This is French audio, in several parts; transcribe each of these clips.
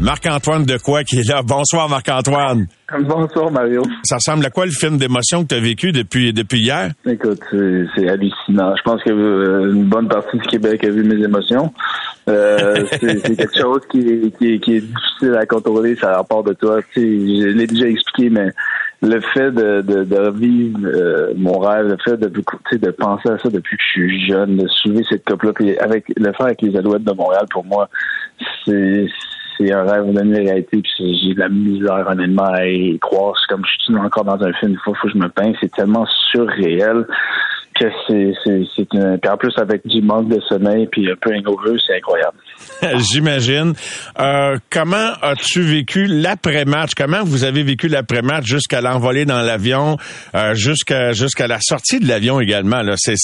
Marc-Antoine de quoi qui est là. Bonsoir Marc-Antoine. Bonsoir Mario. Ça ressemble à quoi le film d'émotion que tu as vécu depuis, depuis hier? Écoute, c'est hallucinant. Je pense que euh, une bonne partie du Québec a vu mes émotions. Euh, c'est quelque chose qui, qui, qui, est difficile à contrôler, ça rapporte de toi. Tu sais, je l'ai déjà expliqué, mais le fait de, de, de revivre euh, mon rêve, le fait de, de penser à ça depuis que je suis jeune, de soulever cette coupe-là, puis avec le faire avec les Alouettes de Montréal, pour moi, c'est c'est un rêve de réalité, puis j'ai de la misère honnêtement à y croire. C'est comme je suis encore dans un film, il faut, faut que je me peigne. C'est tellement surréel que c'est en plus avec du manque de sommeil puis un peu hangover, c'est incroyable. J'imagine. Euh, comment as-tu vécu l'après-match? Comment vous avez vécu l'après-match jusqu'à l'envolée dans l'avion, euh, jusqu'à la sortie de l'avion également C'est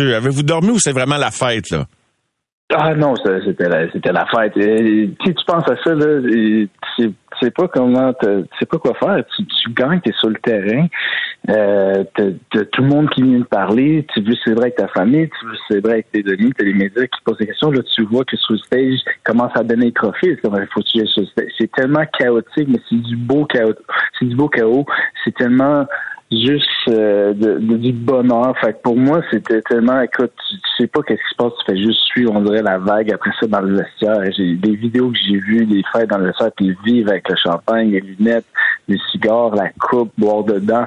avez-vous dormi ou c'est vraiment la fête là? Ah non, c'était la, c'était la fête. si tu penses à ça, là, tu sais pas comment, tu pas quoi faire. Tu, tu gagnes, t'es sur le terrain, euh, t'as, tout le monde qui vient te parler, tu veux célébrer avec ta famille, tu veux célébrer avec tes amis, t'as les médias qui posent des questions. Là, tu vois que sur le stage, commence à donner les trophées. Faut tu stage. C'est tellement chaotique, mais c'est du beau chaos. C'est du beau chaos. C'est tellement juste euh, de, du bonheur. Fait que pour moi, c'était tellement, écoute, tu, sais pas qu'est-ce qui se passe, tu fais juste suivre, on dirait la vague après ça dans le vestiaire. J'ai des vidéos que j'ai vues, des fêtes dans le vestiaire, puis vivre avec le champagne, les lunettes, les cigares, la coupe, boire dedans.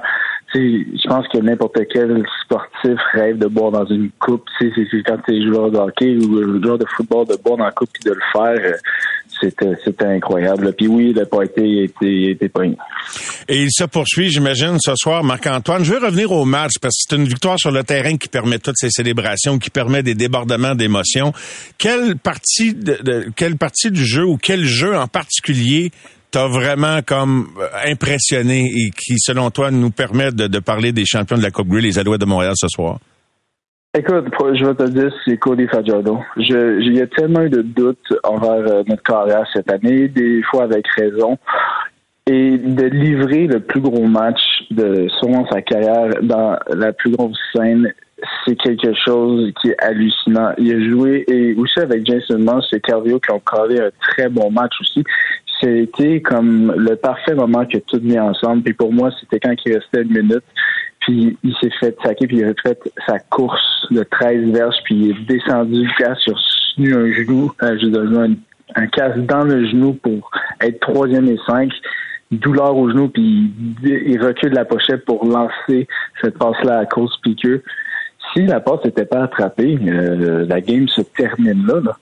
Tu sais, je pense que n'importe quel sportif rêve de boire dans une coupe. Tu sais, c'est quand tu es joueur de hockey ou joueur de football de boire dans la coupe puis de le faire. C'était incroyable. Puis oui, le party était, était pas Et il se poursuit, j'imagine, ce soir, Marc-Antoine. Je vais revenir au match parce que c'est une victoire sur le terrain qui permet toutes ces célébrations, qui permet des débordements d'émotions. Quelle partie du jeu ou quel jeu en particulier t'a vraiment comme euh, impressionné et qui, selon toi, nous permet de, de parler des champions de la Coupe Grey, les Alouettes de Montréal ce soir? Écoute, je vais te dire, c'est Cody Fajardo. Il y a tellement eu de doutes envers euh, notre carrière cette année, des fois avec raison. Et de livrer le plus gros match de son sa carrière dans la plus grosse scène, c'est quelque chose qui est hallucinant. Il a joué et aussi avec Jason Moss et Carvio qui ont collé un très bon match aussi. C'était comme le parfait moment que tout vient ensemble. Puis pour moi, c'était quand il restait une minute. Puis il s'est fait saquer, puis il a fait sa course de 13 verges, puis il est descendu du casque, sur un genou, euh, un, un casque dans le genou pour être troisième et cinq. Douleur au genou, puis il recule la pochette pour lancer cette passe-là à cause piqueux. Si la passe n'était pas attrapée, euh, la game se termine là. là.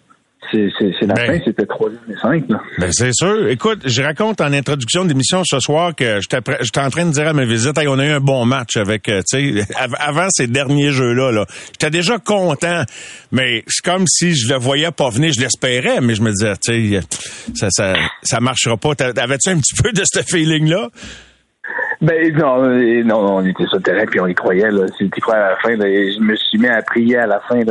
C'est la ben. fin, c'était 3 et 5. Ben c'est sûr. Écoute, je raconte en introduction d'émission ce soir que j'étais en train de dire à mes visites, on a eu un bon match avec, euh, tu sais, avant ces derniers jeux-là. Là. J'étais déjà content, mais c'est comme si je le voyais pas venir. Je l'espérais, mais je me disais, tu sais, ça, ça, ça marchera pas. Avais-tu un petit peu de ce feeling-là? Ben non, euh, non, on était sur le terrain puis on y croyait. Là. C'était à la fin. je me suis mis à prier à la fin.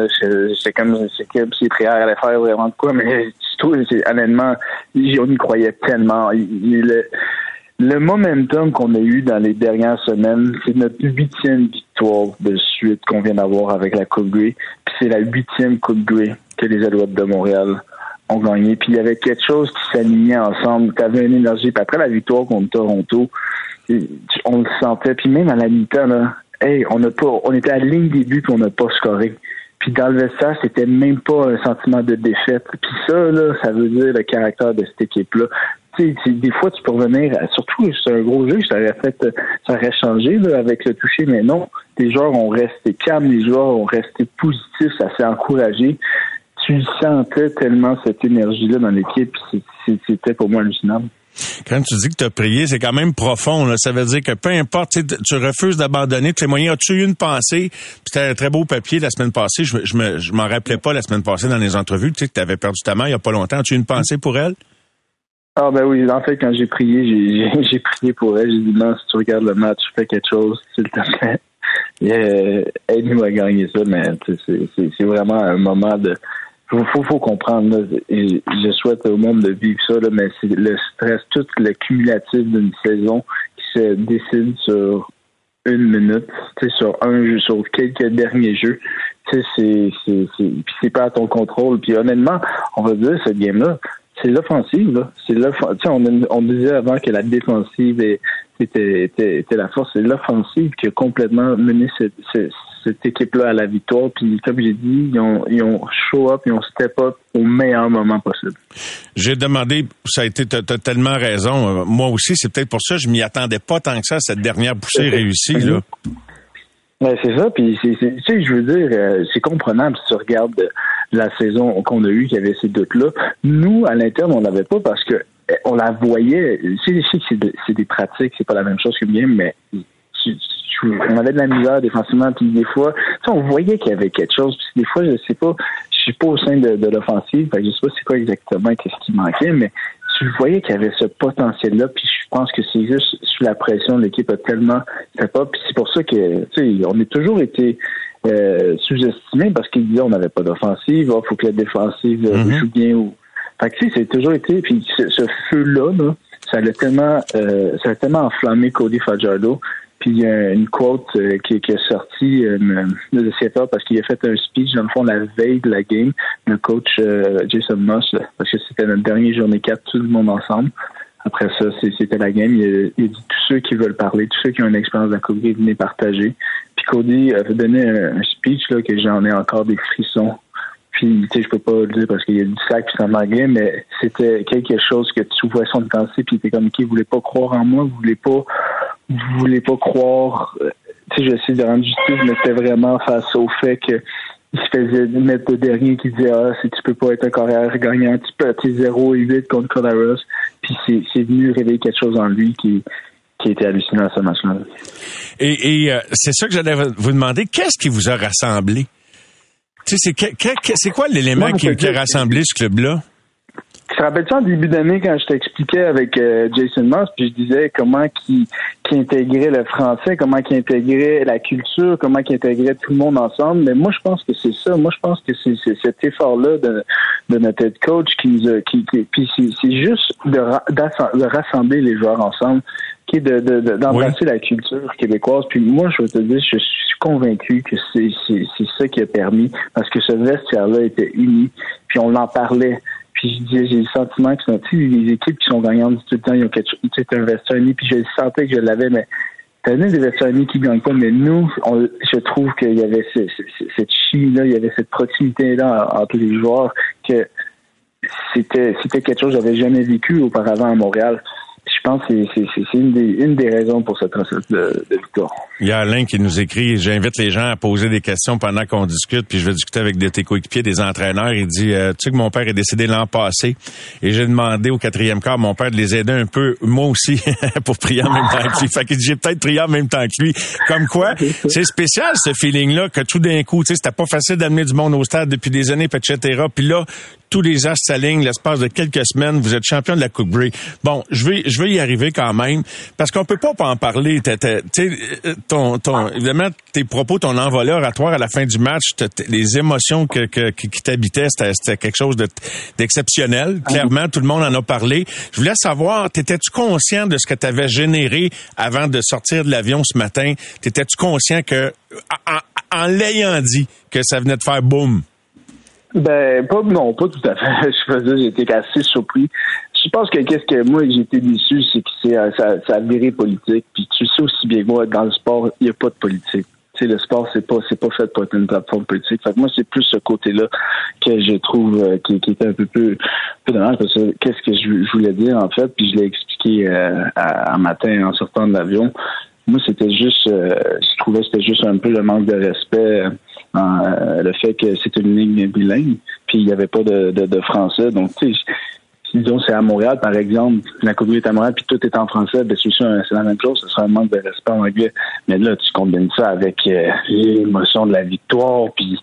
C'est comme c'est si les prières allaient faire vraiment de quoi, mais je trouve honnêtement, on y croyait tellement. Le, le momentum qu'on a eu dans les dernières semaines, c'est notre huitième victoire de suite qu'on vient d'avoir avec la Coupe Grey. Puis c'est la huitième Coupe Grey que les Alouettes de Montréal ont gagné. Puis il y avait quelque chose qui s'alignait ensemble. Tu avais une énergie. Puis après la victoire contre Toronto, on le sentait. Puis même à la mi-temps, là, hey, on n'a pas, on était à la ligne des buts, on n'a pas scoré. Puis dans le vestiaire, c'était même pas un sentiment de défaite. Puis ça, là, ça veut dire le caractère de cette équipe-là. Tu sais, des fois, tu peux revenir, surtout, c'est un gros jeu, ça aurait fait, ça aurait changé, là, avec le toucher, mais non. Les joueurs ont resté calmes, les joueurs ont resté positifs, ça s'est encouragé tu sentais tellement cette énergie-là dans l'équipe, c'était pour moi hallucinant. Quand tu dis que tu as prié, c'est quand même profond. Ça veut dire que peu importe, tu refuses d'abandonner les moyens. As-tu eu une pensée? C'était un très beau papier la semaine passée. Je, je m'en rappelais pas la semaine passée dans les entrevues. Tu sais que avais perdu ta main il y a pas longtemps. As-tu eu une pensée pour elle? Ah ben oui, en fait, quand j'ai prié, j'ai prié pour elle. J'ai dit non, si tu regardes le match, fais quelque chose, s'il te plaît. Euh, aide-nous à gagner ça, mais c'est vraiment un moment de faut, faut, faut comprendre. et je souhaite au monde de vivre ça, là, mais c'est le stress, tout le cumulatif d'une saison qui se décide sur une minute, sur un jeu, sur quelques derniers jeux. C'est c'est pas à ton contrôle. Puis honnêtement, on va dire cette game-là, c'est l'offensive. C'est on, on disait avant que la défensive était, était, la force. C'est l'offensive qui a complètement mené cette, cette, équipe-là à la victoire. Puis comme j'ai dit, ils ont, ils ont show up, ils ont step up au meilleur moment possible. J'ai demandé, ça a été, t'as tellement raison. Moi aussi, c'est peut-être pour ça, je m'y attendais pas tant que ça, cette dernière poussée réussie. Là. Ouais, c'est ça. Puis, tu sais, je veux dire, euh, c'est comprenable si tu regardes la saison qu'on a eue, qu'il y avait ces doutes-là. Nous, à l'interne, on l'avait pas parce que on la voyait. Tu sais, c'est des, des pratiques, c'est pas la même chose que bien, mais on avait de la misère défensivement, puis des fois, on voyait qu'il y avait quelque chose. Puis des fois, je sais pas, je suis pas au sein de, de l'offensive, je sais pas c'est quoi exactement qu'est-ce qui manquait, mais tu voyais qu'il y avait ce potentiel-là, puis je pense que c'est juste sous la pression, l'équipe a tellement fait pas, puis c'est pour ça que, tu sais, on a toujours été euh, sous-estimé parce qu'ils disaient on n'avait pas d'offensive, il ah, faut que la défensive euh, mm-hmm. joue bien. Ou... Fait que, tu c'est toujours été, puis ce, feu-là, ça a tellement, euh, ça a tellement enflammé Cody Fajardo. Puis il y a une quote euh, qui, qui, est sortie euh, de Seattle parce qu'il a fait un speech, dans le fond, la veille de la game, le coach Jason Moss, parce que c'était notre dernière journée 4, tout le monde ensemble. Après ça, c'était la game. Il a, dit tous ceux qui veulent parler, tous ceux qui ont une expérience de la venez partager. Puis Cody avait donné un, speech là, que j'en ai encore des frissons. Puis, tu sais, je peux pas le dire parce qu'il y a du sac puis en anglais, mais c'était quelque chose que tu vois son pensée puis était comme, qui vous voulez pas croire en moi, vous voulez pas, vous voulez pas croire, euh, tu sais, j'essaie de rendre justice, mais c'était vraiment face au fait que il se faisait mettre de dernier qui disait ah si tu peux pas être un carrière gagnant tu peux être 0 et 8 contre Colaros puis c'est venu réveiller quelque chose en lui qui qui était hallucinant ce match-là. Et, euh, c'est ça que j'allais vous demander. Qu'est-ce qui vous a rassemblé? Tu sais, c'est quoi l'élément qui, qui, a rassemblé ce club-là? Tu te rappelles-tu en début d'année quand je t'expliquais avec euh, Jason Moss, puis je disais comment qui qui intégrait le français, comment qui intégrait la culture, comment qui intégrait tout le monde ensemble. Mais moi, je pense que c'est ça. Moi, je pense que c'est cet effort-là de, de notre head coach qui nous a, qui, qui puis c'est juste de, de rassembler les joueurs ensemble qui est de, d'embrasser la culture québécoise. Puis moi, je veux te dire, je suis convaincu que c'est ça qui a permis, parce que ce vestiaire-là était uni, puis on en parlait. Puis je disais, j'ai le sentiment que les équipes qui sont gagnantes tout le temps, ils ont quelque chose, c'est un vestiaire uni, puis je sentais que je l'avais, mais t'as des vestiaires qui gagnent pas, mais nous, je trouve qu'il y avait cette chimie-là, il y avait cette proximité-là entre les joueurs que c'était c'était quelque chose que j'avais jamais vécu auparavant à Montréal je pense que c'est une des, une des raisons pour cette recette de, de, victoire. Il y a Alain qui nous écrit, j'invite les gens à poser des questions pendant qu'on discute, puis je vais discuter avec des tes coéquipiers, des entraîneurs. Il dit, euh, tu sais que mon père est décédé l'an passé, et j'ai demandé au quatrième quart, mon père, de les aider un peu, moi aussi, pour prier en même temps que lui. Fait dit, j'ai peut-être prié en même temps que lui. Comme quoi, c'est spécial ce feeling-là, que tout d'un coup, tu sais, c'était pas facile d'amener du monde au stade depuis des années, etc. Puis là, tous les astres s'alignent l'espace de quelques semaines. Vous êtes champion de la Coupe Grey. Bon, je vais, je vais y arriver quand même parce qu'on peut pas pas en parler. Tu sais, ton, ton, évidemment, tes propos, ton envolé oratoire à la fin du match, les émotions que, que qui t'habitaient, c'était quelque chose d'exceptionnel. Ah Clairement, tout le monde en a parlé. Je voulais savoir, t'étais-tu conscient de ce que tu avais généré avant de sortir de l'avion ce matin? T'étais-tu conscient que, en, en l'ayant dit, que ça venait de faire boum? Ben, pas, non, pas tout à fait. Je faisais, j'étais assez surpris. Je pense que qu'est-ce que moi j'étais déçu, c'est que c'est, euh, ça, ça a viré politique. Puis tu sais aussi bien que moi, dans le sport, il n'y a pas de politique. Tu sais, le sport, c'est pas, c'est pas fait pour être une plateforme politique. Fait que moi, c'est plus ce côté-là que je trouve euh, qui, était un peu plus, peu dommage parce que qu'est-ce que je, voulais dire en fait, puis je l'ai expliqué euh, un matin en sortant de l'avion. Moi, c'était juste, je trouvais c'était juste un peu le manque de respect le fait que c'est une ligne bilingue, puis il n'y avait pas de, de, français. Donc, tu sais, disons c'est à Montréal, par exemple, la Coupe est à Montréal, puis tout est en français, ben c'est c'est la même chose, ce serait un manque de respect en anglais. Mais là, tu combines ça avec l'émotion de la victoire, puis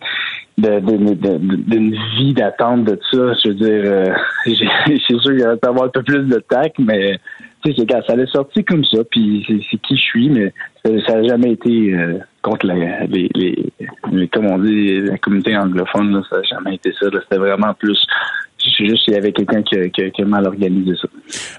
d'une vie d'attente de ça. Je veux dire, euh, c'est sûr qu'il va avoir un peu plus de tact, mais tu sais, ça allait sortir comme ça, puis c'est qui je suis, mais ça n'a jamais été euh, contre les, les, comme on dit, la communauté anglophone, ça n'a jamais été ça. C'était vraiment plus c'est juste qu'il y avait quelqu'un qui, qui, a mal organisé ça.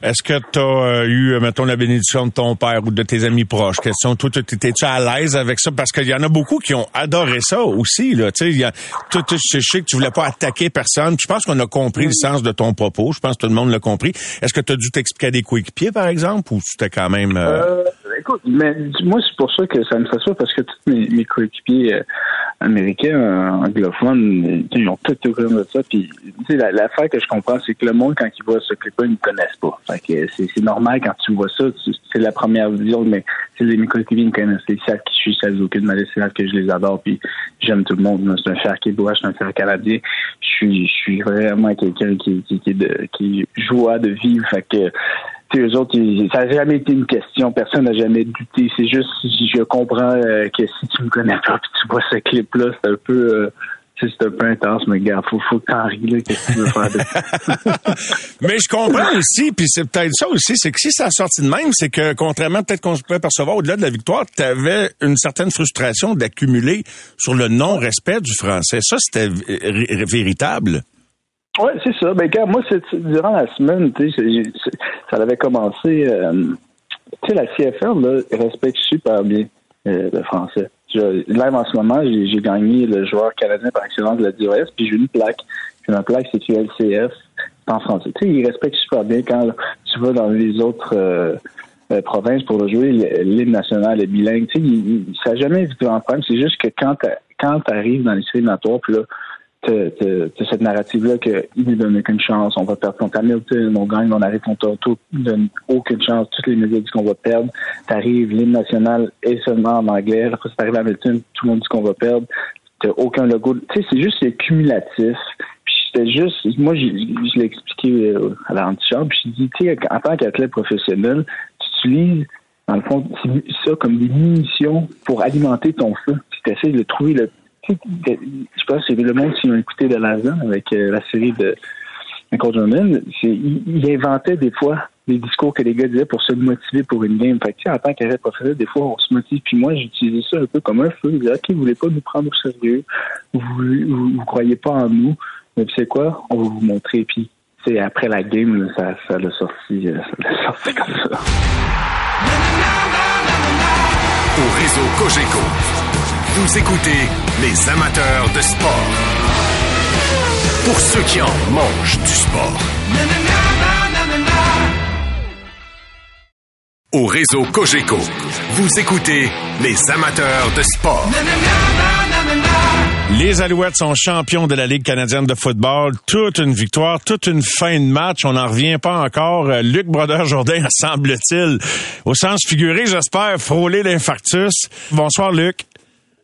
Est-ce que tu as euh, eu, mettons, la bénédiction de ton père ou de tes amis proches? Question, toi, étais-tu à l'aise avec ça? Parce qu'il y en a beaucoup qui ont adoré ça aussi. Là. Tu sais, je sais que tu voulais pas attaquer personne. je pense qu'on a compris le sens de ton propos. Je pense que tout le monde l'a compris. Est-ce que tu as dû t'expliquer à des coéquipiers, par exemple, ou c'était quand même... Euh... euh écoute, mais moi, c'est pour ça que ça me fait ça, parce que tous mes, coéquipiers euh, américains, anglophones, ils ont tout au de ça. Puis, l'affaire que je comprends, c'est que le monde, quand il voit ce clip-là, ils ne connaissent pas. C'est normal quand tu vois ça, c'est la première vision, mais mes coéquipiers me connaissent. Ils savent qui je suis, ça aucune de ils savent que je les adore, puis j'aime tout le monde. C'est un fer québécois, je suis un fer canadien. Je suis, je suis vraiment quelqu'un qui, qui, qui, de, qui joie de vivre. Fait que, eux autres, ça n'a jamais été une question. Personne n'a jamais douté. C'est juste, je comprends euh, que si tu me connais pas puis tu vois ce clip-là, c'est un peu, euh, c'est un peu intense, mais gars, faut, faut t'en ris, qu'est-ce que tu veux faire de... Mais je comprends aussi, puis c'est peut-être ça aussi, c'est que si ça a sorti de même, c'est que contrairement peut-être qu'on pouvait percevoir au-delà de la victoire, tu avais une certaine frustration d'accumuler sur le non-respect du français. Ça, c'était véritable. Oui, c'est ça. Ben, gars, moi, c'est, durant la semaine, tu sais, ça avait commencé. Euh, tu sais, la CFL, là, respecte super bien euh, le français. Je, live en ce moment, j'ai, gagné le joueur canadien par excellence de la DOS, puis j'ai une plaque. Puis ma plaque, c'est QLCF en français. Tu sais, ils respectent super bien quand tu vas dans les autres euh, provinces pour jouer, l'hymne national est bilingue. Tu sais, ça n'a jamais été un problème. C'est juste que quand tu arrives dans les séries puis là, t'as cette narrative-là qu'il ne donne aucune chance, on va perdre contre Hamilton, on gagne, on arrête contre Auto, donne aucune chance, toutes les médias disent qu'on va perdre. T'arrives, l'hymne national est seulement en anglais, après c'est arrivé à Hamilton, tout le monde dit qu'on va perdre. T'as aucun logo. Tu sais, c'est juste cumulatif. Puis c'était juste, moi, je, l'ai expliqué euh, à la puis je dis, tu sais, en tant qu'athlète professionnel, tu utilises dans le fond, ça comme des munitions pour alimenter ton feu. Tu essaies de trouver le je pas si le monde qui ont écouté de Lazan avec euh, la série de Michael Jordan, il, il, inventait des fois des discours que les gars disaient pour se motiver pour une game. Fait que, en tant qu'arrêt professionnel, des fois, on se motive. Puis moi, j'utilisais ça un peu comme un feu. Je disais, OK, vous voulez pas nous prendre au sérieux? Vous, vous, croyez pas en nous? Mais c'est quoi? On va vous montrer. Puis, c'est après la game, ça, ça l'a sorti, euh, sorti comme ça. Au réseau Cogeco, vous écoutez les amateurs de sport. Pour ceux qui en mangent du sport. Au réseau Cogeco, vous écoutez les amateurs de sport. Les Alouettes sont champions de la Ligue canadienne de football. Toute une victoire, toute une fin de match. On n'en revient pas encore. Euh, Luc Brodeur-Jourdain, semble-t-il, au sens figuré, j'espère, frôler l'infarctus. Bonsoir, Luc.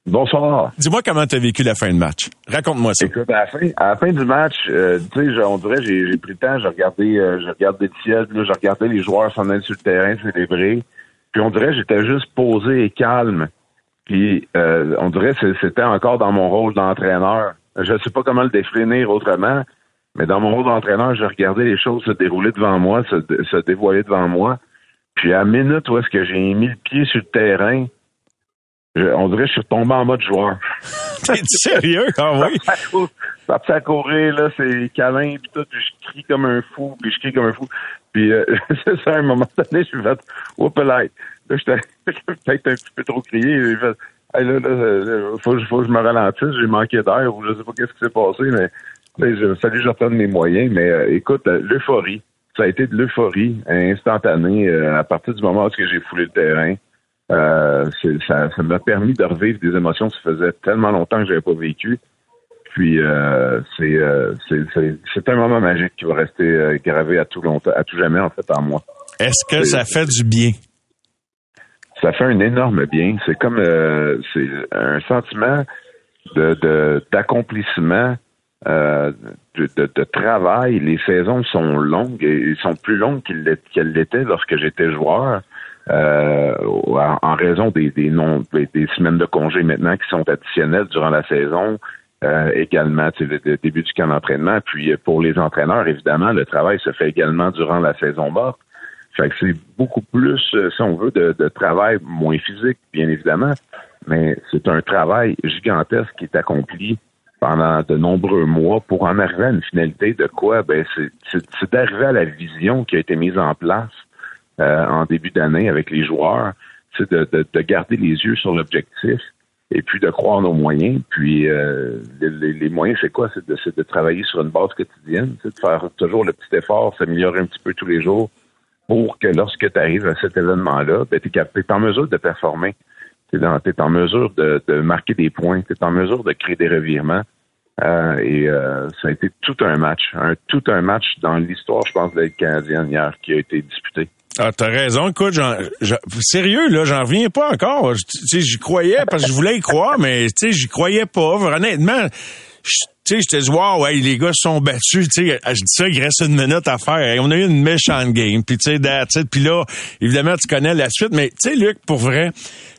Bonsoir. Dis-moi comment tu as vécu la fin de match. Raconte-moi ça. Écoute, à la fin, à la fin du match, euh, tu sais, on dirait, j'ai, pris le temps, j'ai regardé, euh, j'ai regardé le ciel, puis là, j'ai regardé les joueurs s'en aller sur le terrain, célébrer. Puis on dirait, j'étais juste posé et calme. Puis euh, on dirait, c'était encore dans mon rôle d'entraîneur. Je ne sais pas comment le définir autrement, mais dans mon rôle d'entraîneur, j'ai regardé les choses se dérouler devant moi, se, se dévoiler devant moi. Puis à la minute où est-ce que j'ai mis le pied sur le terrain, on dirait que je suis tombé en mode joueur. T'es sérieux? Ah oui? Parti à courir, là, c'est câlin, puis tout, puis je crie comme un fou, puis je crie comme un fou. Puis euh, c'est ça, à un moment donné, je suis fait, whoop là, j'étais peut-être un petit peu trop crié. J'ai fait, hey, là, là, faut, faut que je me ralentisse, j'ai manqué d'air, ou je sais pas qu'est-ce qui s'est passé, mais fallait que je reprenne mes moyens. Mais euh, écoute, euh, l'euphorie, ça a été de l'euphorie instantanée à partir du moment où j'ai foulé le terrain. Euh, ça, ça m'a permis de revivre des émotions que ça faisait tellement longtemps que j'avais pas vécu. Puis euh, euh, c'est un moment magique qui va rester gravé à tout longtemps, à tout jamais en fait en moi. Est-ce que ça fait du bien? Ça fait un énorme bien. C'est comme c'est un sentiment. de d'accomplissement de, de, travail. Les saisons sont longues et sont plus longues qu'elles l'étaient lorsque j'étais joueur. Euh, en raison des, des, non, des, semaines de congé maintenant qui sont additionnelles durant la saison, euh, également le, le, début du camp d'entraînement. Puis pour les entraîneurs, évidemment, le travail se fait également durant la saison morte. Fait que c'est beaucoup plus, si on veut, de, de, travail moins physique, bien évidemment, mais c'est un travail gigantesque qui est accompli pendant de nombreux mois pour en arriver à une finalité de quoi? Ben, c'est d'arriver à la vision qui a été mise en place euh, en début d'année avec les joueurs, c'est de, de, garder les yeux sur l'objectif et puis de croire nos moyens. Puis euh, les, les, moyens, c'est quoi? C'est de, de travailler sur une base quotidienne, c'est de faire toujours le petit effort, s'améliorer un petit peu tous les jours pour que lorsque tu arrives à cet événement-là, ben, tu es, en mesure de performer. Tu es, en mesure de, de marquer des points, tu es en mesure de créer des revirements. Euh, et euh, ça a été tout un match, un, tout un match dans l'histoire, je pense, de la Canadienne hier qui a été disputé. Ah, t'as raison. Écoute, sérieux, là, j'en reviens pas encore. Tu sais, j'y croyais parce que je voulais y croire, mais tu sais, j'y croyais pas. Honnêtement, tu sais, j'étais wow, ouais, les gars sont battus. Tu sais, je dis ça, il reste une minute à faire. on a eu une méchante game. Puis tu sais, puis là, évidemment, tu connais la suite. Mais tu sais, Luc, pour vrai,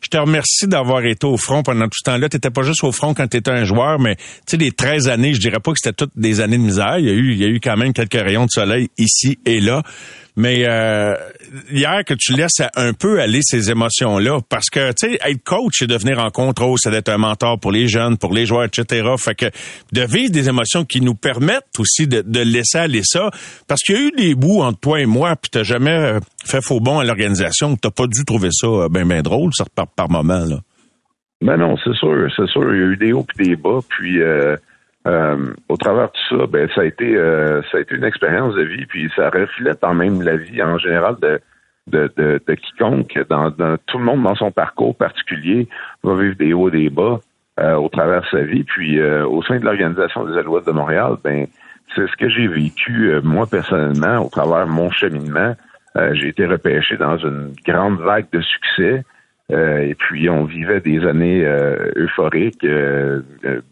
je te remercie d'avoir été au front pendant tout ce temps-là. T'étais pas juste au front quand t'étais un joueur, mais tu sais, les 13 années, je dirais pas que c'était toutes des années de misère. Il y a eu, il y a eu quand même quelques rayons de soleil ici et là. Mais euh, hier que tu laisses un peu aller ces émotions-là, parce que tu sais, être coach, c'est devenir en contrôle, c'est d'être un mentor pour les jeunes, pour les joueurs, etc. Fait que de vivre des émotions qui nous permettent aussi de, laisser aller ça, parce qu'il y a eu des bouts entre toi et moi, puis t'as jamais euh, fait faux bon à l'organisation, t'as pas dû trouver ça bien ben drôle, ça par, par moment là. Ben non, c'est sûr, c'est sûr. Il y a eu des hauts puis des bas, puis euh, euh, au travers de tout ça, ben ça a été euh, ça a été une expérience de vie, puis ça reflète quand même la vie en général de de, de, de quiconque, dans, tout le monde dans son parcours particulier va vivre des hauts et des bas euh, au travers de sa vie. Puis au sein de l'organisation des Alouettes de Montréal, ben c'est ce que j'ai vécu moi personnellement au travers de mon cheminement. j'ai été repêché dans une grande vague de succès. Euh, et puis, on vivait des années euh, euphoriques, euh,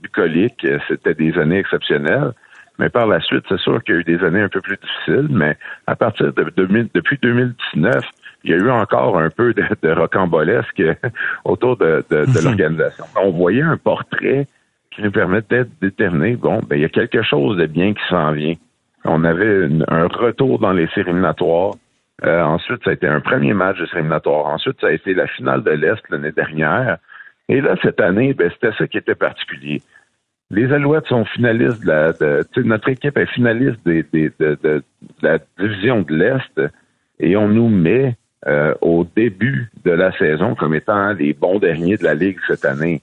bucoliques. C'était des années exceptionnelles. Mais par la suite, c'est sûr qu'il y a eu des années un peu plus difficiles. Mais à partir de 2000, depuis 2019, il y a eu encore un peu de, de rocambolesque autour de, de, de mhm. l'organisation. On voyait un portrait qui nous permettait de déterminer, bon, ben, il y a quelque chose de bien qui s'en vient. On avait un retour dans les séries éliminatoires. Euh, ensuite, ça a été un premier match de éliminatoire. Ensuite, ça a été la finale de l'Est l'année dernière. Et là, cette année, ben, c'était ça qui était particulier. Les Alouettes sont finalistes de la. Notre équipe est finaliste de, la division de l'Est et on nous met euh, au début de la saison comme étant les bons derniers de la Ligue cette année.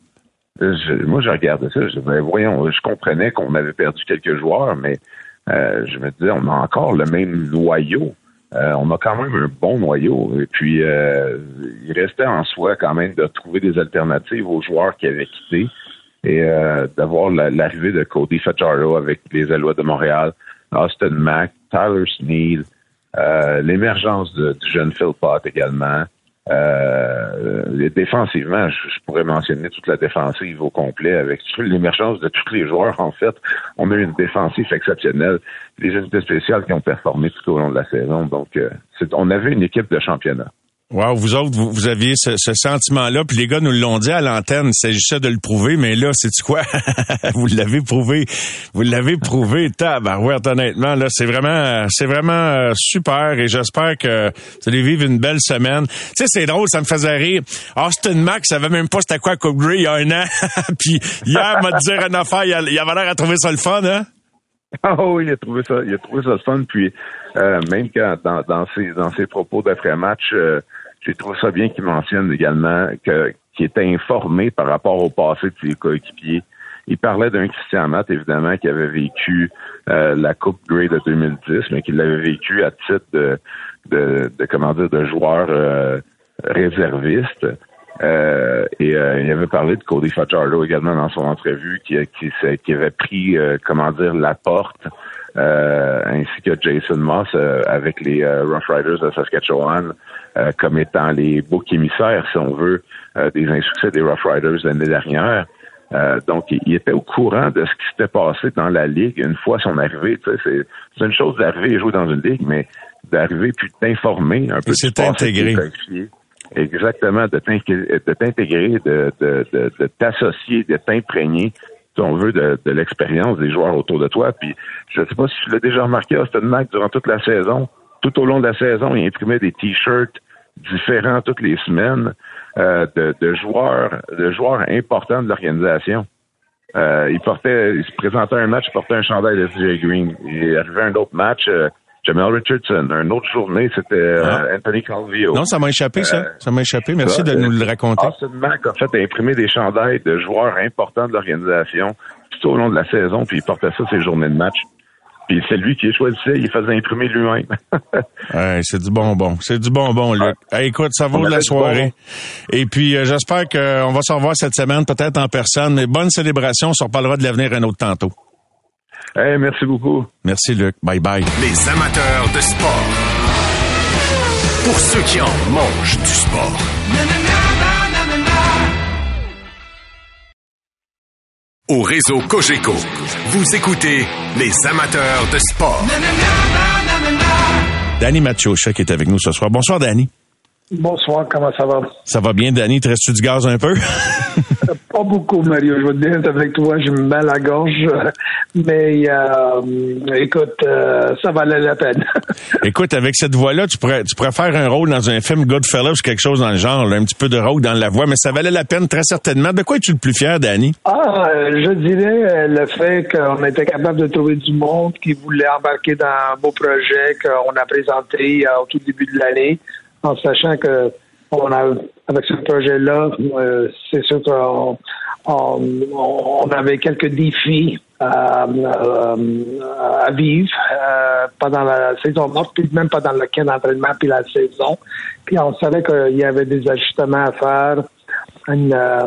moi, je regardais ça, je voyons, je comprenais qu'on avait perdu quelques joueurs, mais euh, je me disais, on a encore le même noyau. Euh, on a quand même un bon noyau. Et puis, euh, il restait en soi quand même de trouver des alternatives aux joueurs qui avaient quitté et euh, d'avoir l'arrivée de Cody Fajardo avec les Alouettes de Montréal, Austin Mack, Tyler Sneed, l'émergence du jeune Phil Pott également. Euh, défensivement, je, pourrais mentionner toute la défensive au complet avec l'émergence de tous les joueurs. En fait, on a eu une défensive exceptionnelle, les unités spéciales qui ont performé tout au long de la saison. Donc, euh, on avait une équipe de championnat. Wow, vous autres, vous, aviez ce, sentiment-là, puis les gars nous l'ont dit à l'antenne, il s'agissait de le prouver, mais là, c'est quoi? vous l'avez prouvé. Vous l'avez prouvé, tabarouette, honnêtement, là, c'est vraiment, c'est vraiment euh, super et j'espère que vous allez vivre une belle semaine. Tu sais, c'est drôle, ça me faisait rire. Austin Max savait même pas c'était quoi Coupe Grey il y a un an, puis hier, m'a dit une affaire, il avait l'air à trouver ça le fun, hein? Ah oui, il a trouvé ça, il a trouvé ça le fun, puis euh, même quand dans, dans, ses, dans ses propos d'après-match, euh, j'ai trouvé ça bien qu'il mentionne également que qu'il était informé par rapport au passé de ses coéquipiers. Il parlait d'un Christian Matt, évidemment, qui avait vécu euh, la Coupe Grey de 2010, mais qui l'avait vécu à titre de, de, de comment dire, de joueur euh, réserviste. Euh, et il avait parlé de Cody Fajardo également dans son entrevue, qui, qui, qui avait pris, comment dire, la porte euh, ainsi que Jason Moss euh, avec les euh, Rough Riders de Saskatchewan comme étant les boucs émissaires, si on veut, des insuccès des Rough Riders l'année dernière. Euh, donc, il, était au courant de ce qui s'était passé dans la ligue une fois son arrivée. Tu sais, c'est, c'est une chose d'arriver et jouer dans une ligue, mais d'arriver puis t'informer un peu. Et c'est intégré. Exactement, de t'intégrer, de, de, de, de t'associer, de t'imprégner si on veut, de, de l'expérience des joueurs autour de toi. Puis, je ne sais pas si tu l'as déjà remarqué, Austin Mac, durant toute la saison, tout au long de la saison, il imprimait des T-shirts différents toutes les semaines euh, de, de, joueurs, de joueurs importants de l'organisation. Euh, il portait, il se présentait un match, il portait un chandail de CJ Green. Il arrivait un autre match, euh, Jamel Richardson. Une autre journée, c'était euh, ah. Anthony Calvillo. Non, ça m'a échappé, ça. Ça m'a échappé. Merci de nous le raconter. Austin Mac a fait imprimer des chandails de joueurs importants de l'organisation tout au long de la saison, puis il portait ça ces journées de match. Puis c'est lui qui choisissait, il faisait imprimer lui-même. ouais, c'est du bonbon. C'est du bonbon, Luc. écoute, ça vaut de la soirée. Et puis, euh, j'espère qu'on va se revoir cette semaine, peut-être en personne. Mais bonne célébration. On se reparlera de l'avenir un autre tantôt. Hey, merci beaucoup. Merci, Luc. Bye bye. Les amateurs de sport. Pour ceux qui en mangent du sport. Au réseau Cogeco, vous écoutez les amateurs de sport. Danny Machocha qui est avec nous ce soir. Bonsoir, Danny. Bonsoir, comment ça va? Ça va bien, Danny? Te reste-tu du gaz un peu? Pas beaucoup, Mario. Je vais te dire avec toi, j'ai mal à la gorge. Mais euh, écoute, euh, ça valait la peine. écoute, avec cette voix-là, tu pourrais, tu pourrais faire un rôle dans un film Goodfellas ou quelque chose dans le genre, un petit peu de rock dans la voix, mais ça valait la peine très certainement. De quoi es-tu le plus fier, Danny? Ah, je dirais le fait qu'on était capable de trouver du monde qui voulait embarquer dans un beau projet qu'on a présenté euh, au tout début de l'année en sachant que on a, avec ce projet-là, euh, c'est sûr qu'on on, avait quelques défis à, à vivre euh, pendant la saison morte, puis même pendant le camp d'entraînement, puis la saison. Puis on savait qu'il y avait des ajustements à faire. Une, euh,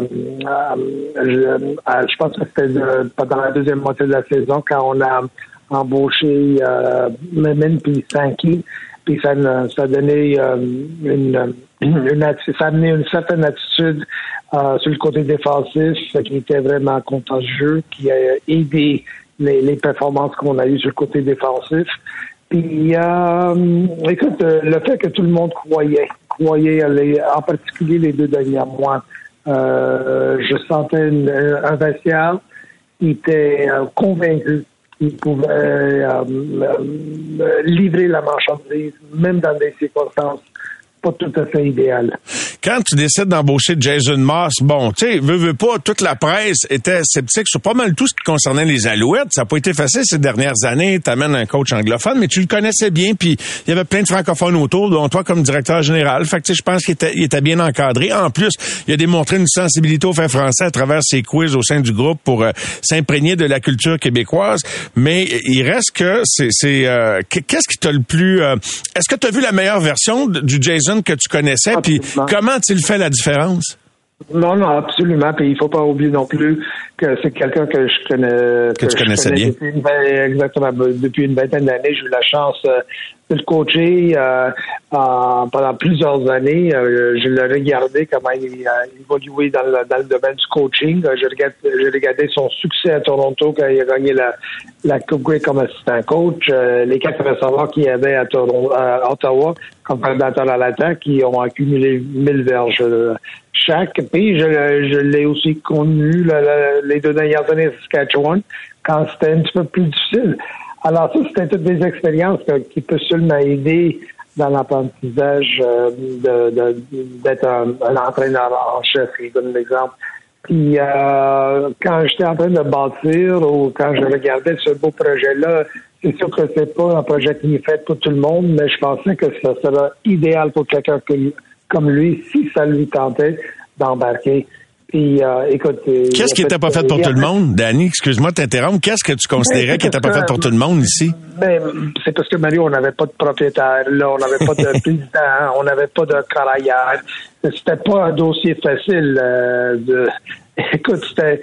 je, pense que c'était pendant la deuxième moitié de la saison quand on a embauché euh, Memin puis Sankey puis ça, ça a donné euh, une, une, ça a une certaine attitude euh, sur le côté défensif qui était vraiment contagieux, qui a aidé les, les performances qu'on a eues sur le côté défensif. Puis, euh, écoute, le fait que tout le monde croyait, croyait, en particulier les deux derniers mois, je sentais un vestiaire qui était convaincu il pouvait euh, euh, livrer la marchandise, même dans des circonstances tout à fait idéal. Quand tu décides d'embaucher Jason Moss, bon, tu sais, veux, veux pas, toute la presse était sceptique sur pas mal tout ce qui concernait les Alouettes. Ça n'a pas été facile ces dernières années. Tu amènes un coach anglophone, mais tu le connaissais bien, puis il y avait plein de francophones autour, dont toi comme directeur général. Fait que je pense qu'il était, il était bien encadré. En plus, il a démontré une sensibilité au fait français à travers ses quiz au sein du groupe pour euh, s'imprégner de la culture québécoise. Mais il reste que c'est, c'est euh, qu'est-ce qui t'a le plus... Euh, est-ce que tu as vu la meilleure version du Jason que tu connaissais, puis comment il fait la différence? Non, non, absolument. Puis il faut pas oublier non plus que c'est quelqu'un que je connais. Que, tu connaissais bien. Depuis exactement. Depuis une vingtaine d'années, j'ai eu la chance euh, le coacher euh, pendant plusieurs années. Euh, je l'ai regardé comment il a évolué dans le, dans le domaine du coaching. J'ai regardé, regardé, son succès à Toronto quand il a gagné la, la Coupe Grey comme assistant coach. les quatre recevoir qu'il y avait à, Toronto, à Ottawa comme prédateur à l'attaque qui ont accumulé 1000 verges chaque. Puis je, je l'ai aussi connu les deux dernières années à Saskatchewan quand c'était un petit peu plus difficile. Alors ça, c'était toutes des expériences qui peuvent seulement aider dans l'apprentissage euh, d'être un, entraîneur en chef. Je donne l'exemple. Puis euh, quand j'étais en train de bâtir ou quand je regardais ce beau projet-là, c'est sûr que c'est pas un projet qui est fait pour tout le monde, mais je pensais que ça serait idéal pour quelqu'un comme lui, si ça lui tentait d'embarquer. Puis, euh, écoute, Qu'est-ce qui n'était pas fait pour tout le monde, Danny? Excuse-moi de t'interrompre. Qu'est-ce que tu considérais qui n'était pas fait pour tout le monde ici? Ben, c'est parce que Mario, on n'avait pas de propriétaire, là, on n'avait pas de président, on n'avait pas de carrière. C'était pas un dossier facile euh, de. Écoute, c'était,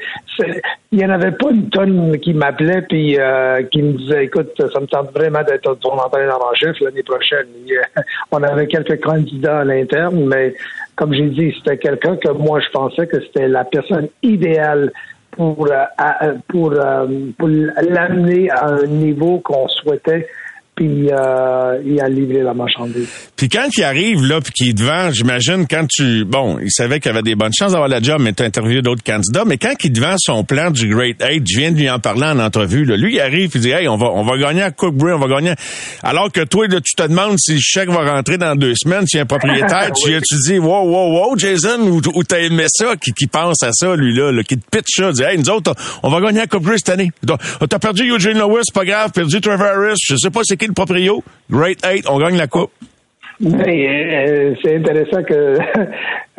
il y en avait pas une tonne qui m'appelait puis euh, qui me disait, écoute, ça me tente vraiment d'être ton entraîneur en chef l'année prochaine. on avait quelques candidats à l'interne, mais comme j'ai dit, c'était quelqu'un que moi je pensais que c'était la personne idéale pour, euh, à- pour, euh, pour l'amener à un niveau qu'on souhaitait, puis euh, il a livré la marchandise. Puis quand il arrive là, puis qu'il est devant, j'imagine quand tu, bon, il savait qu'il avait des bonnes chances d'avoir la job, mais tu as interviewé d'autres candidats. Mais quand il est devant son plan du Great Eight, je viens de lui en parler en entrevue. Là, lui, il arrive, il dit, hey, on va, on va gagner à Cookbury, on va gagner. Alors que toi, là, tu te demandes si le chèque va rentrer dans deux semaines, si un propriétaire, tu, tu dis, wow, wow, wow, Jason, ou, ou t'as aimé ça, qui, qui pense à ça, lui là, là, qui te pitch ça, dit, hey, nous autres, on va gagner à Cookbury cette année. T'as perdu Eugene Lewis, pas grave, perdu Trevor Harris, je sais pas c'est le proprio. Great Eight, on gagne la coupe. Euh, c'est intéressant que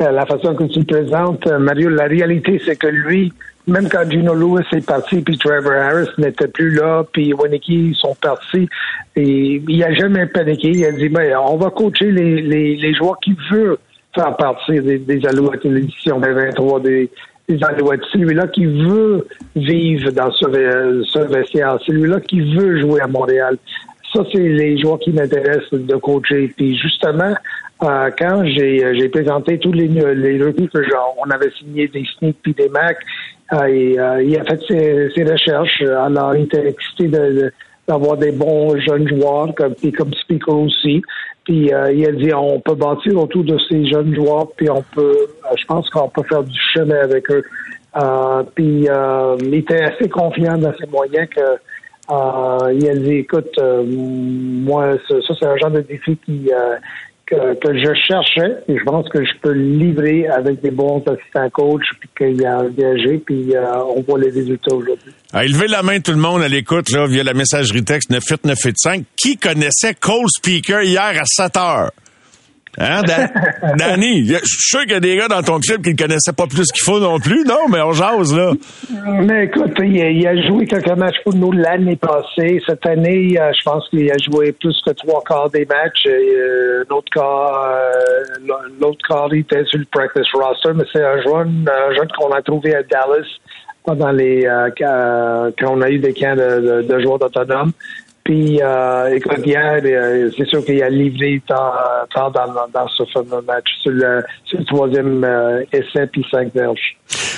la façon que tu le présentes, euh, Mario, la réalité, c'est que lui, même quand Gino Lewis est parti, puis Trevor Harris n'était plus là, puis Winnicky sont partis, et il a jamais paniqué. Il a dit, ben, on va coacher les, joueurs qui veulent faire partie des, des Alouettes de l'édition 2023 des, Alouettes. C'est lui-là qui veut vivre dans ce, euh, ce vestiaire. C'est lui-là qui veut jouer à Montréal. Ça, c'est les joueurs qui m'intéressent de coacher. Puis justement, euh, quand j'ai euh, j'ai présenté tous les, les que genre, on avait signé des Sneak puis des Mac, euh, et, il a fait ses, recherches. Alors, il était excité de- de- d'avoir des bons jeunes joueurs, comme, puis comme speaker aussi. Puis il a dit on peut bâtir autour de ces jeunes joueurs, puis on peut, je pense qu'on peut faire du chemin avec eux. Puis il était assez confiant dans ses moyens que euh, il a dit écoute, euh, moi ça, c'est un genre de défi qui euh, que, que je cherchais et je pense que je peux le livrer avec des bons assistants coach puis qu'il a engagé puis euh, on voit les résultats aujourd'hui. À élever la main tout le monde à l'écoute là, via la messagerie texte 98985. Qui connaissait Cole Speaker hier à 7 heures? Hein, Dan- Danny? Je suis sûr qu'il y a des gars dans ton club qui ne connaissaient pas plus qu'il faut non plus, non? Mais on jase, là. Mais écoute, il a, il a joué quelques matchs pour nous l'année passée. Cette année, euh, je pense qu'il a joué plus que trois quarts des matchs. Et, euh, l'autre quart, euh, l'autre quart, il était sur le practice roster, mais c'est un jeune, un jeune qu'on a trouvé à Dallas pendant les euh, quand, quand on a eu des camps de, de, de joueurs autonomes. Puis, euh, écoute, hier, euh, c'est sûr qu'il a livré tant, tant dans, dans ce fameux match sur le, le troisième euh, essai puis cinq verges.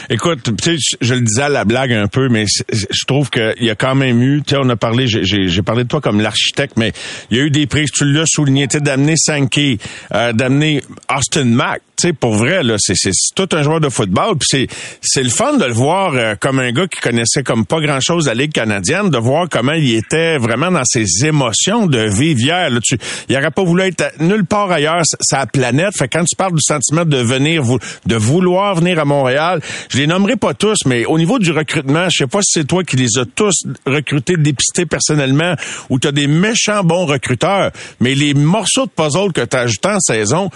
Écoute, tu sais, je le disais à la blague un peu, mais je trouve qu'il y a quand même eu, tu sais, on a parlé, j'ai- parlé de toi comme l'architecte, mais il y a eu des prises, tu l'as souligné, tu sais, d'amener Sankey, euh, d'amener Austin Mack, sais, pour vrai, là, c'est c'est tout un joueur de football, puis c'est c'est le fun de le voir euh, comme un gars qui connaissait comme pas grand-chose la Ligue canadienne, de voir comment il était vraiment dans ses émotions de vivre hier. Là, tu, il aurait pas voulu être nulle part ailleurs, sa planète. Fait quand tu parles du sentiment de venir, de vouloir venir à Montréal, je les nommerai pas tous, mais au niveau du recrutement, je sais pas si c'est toi qui les as tous recrutés, dépistés personnellement, ou tu as des méchants bons recruteurs, mais les morceaux de puzzle que tu as ajoutés en saison,